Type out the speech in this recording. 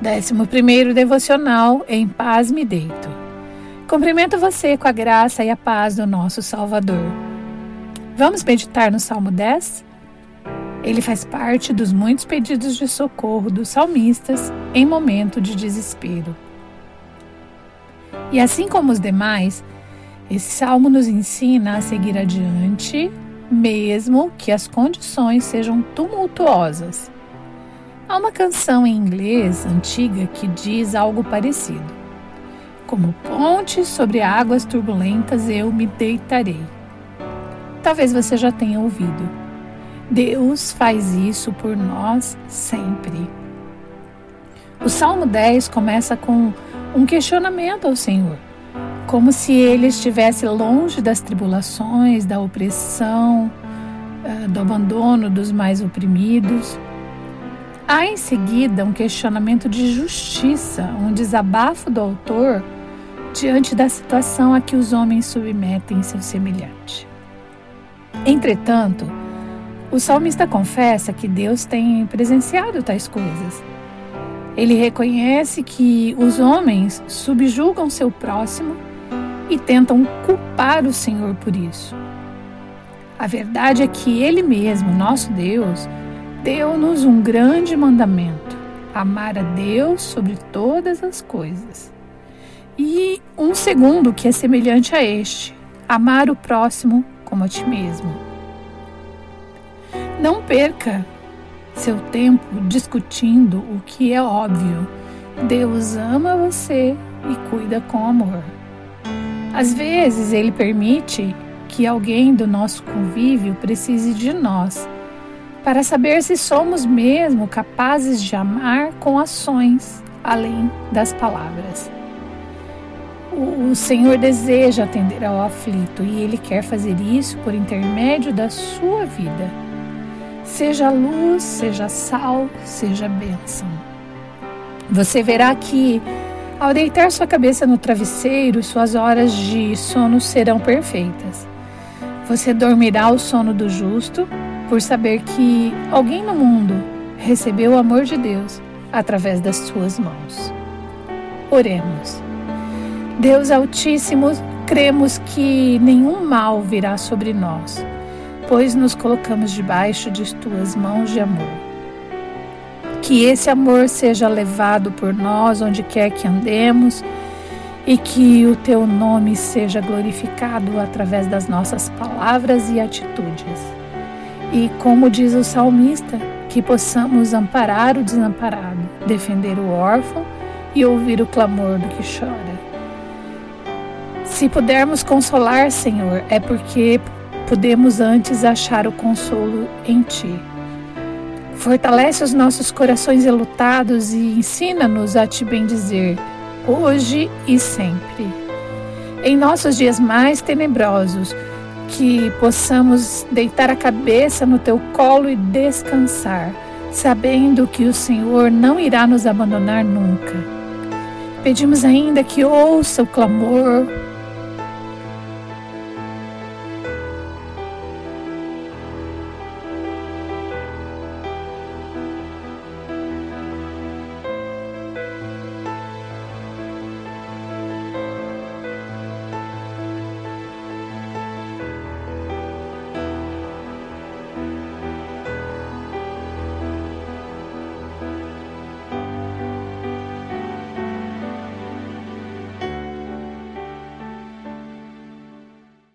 Décimo primeiro devocional, em paz me deito. Cumprimento você com a graça e a paz do nosso Salvador. Vamos meditar no Salmo 10? Ele faz parte dos muitos pedidos de socorro dos salmistas em momento de desespero. E assim como os demais, esse salmo nos ensina a seguir adiante, mesmo que as condições sejam tumultuosas. Há uma canção em inglês antiga que diz algo parecido. Como ponte sobre águas turbulentas eu me deitarei. Talvez você já tenha ouvido. Deus faz isso por nós sempre. O Salmo 10 começa com um questionamento ao Senhor, como se ele estivesse longe das tribulações, da opressão, ah, do abandono dos mais oprimidos. Há em seguida um questionamento de justiça, um desabafo do autor diante da situação a que os homens submetem seu semelhante. Entretanto, o salmista confessa que Deus tem presenciado tais coisas. Ele reconhece que os homens subjugam seu próximo e tentam culpar o Senhor por isso. A verdade é que Ele mesmo, nosso Deus, deu-nos um grande mandamento: amar a Deus sobre todas as coisas. E um segundo que é semelhante a este: amar o próximo como a ti mesmo. Não perca seu tempo discutindo o que é óbvio. Deus ama você e cuida com amor. Às vezes, Ele permite que alguém do nosso convívio precise de nós para saber se somos mesmo capazes de amar com ações além das palavras. O, Senhor deseja atender ao aflito e Ele quer fazer isso por intermédio da sua vida. Seja luz, seja sal, seja bênção. Você verá que, ao deitar sua cabeça no travesseiro, suas horas de sono serão perfeitas. Você dormirá o sono do justo por saber que alguém no mundo recebeu o amor de Deus através das suas mãos. Oremos. Deus Altíssimo, cremos que nenhum mal virá sobre nós, pois nos colocamos debaixo de tuas mãos de amor. Que esse amor seja levado por nós onde quer que andemos e que o teu nome seja glorificado através das nossas palavras e atitudes. E como diz o salmista, que possamos amparar o desamparado, defender o órfão e ouvir o clamor do que chora. Se pudermos consolar, Senhor, é porque podemos antes achar o consolo em Ti. Fortalece os nossos corações elutados e ensina-nos a Te bendizer, hoje e sempre. Em nossos dias mais tenebrosos, que possamos deitar a cabeça no teu colo e descansar, sabendo que o Senhor não irá nos abandonar nunca. Pedimos ainda que ouça o clamor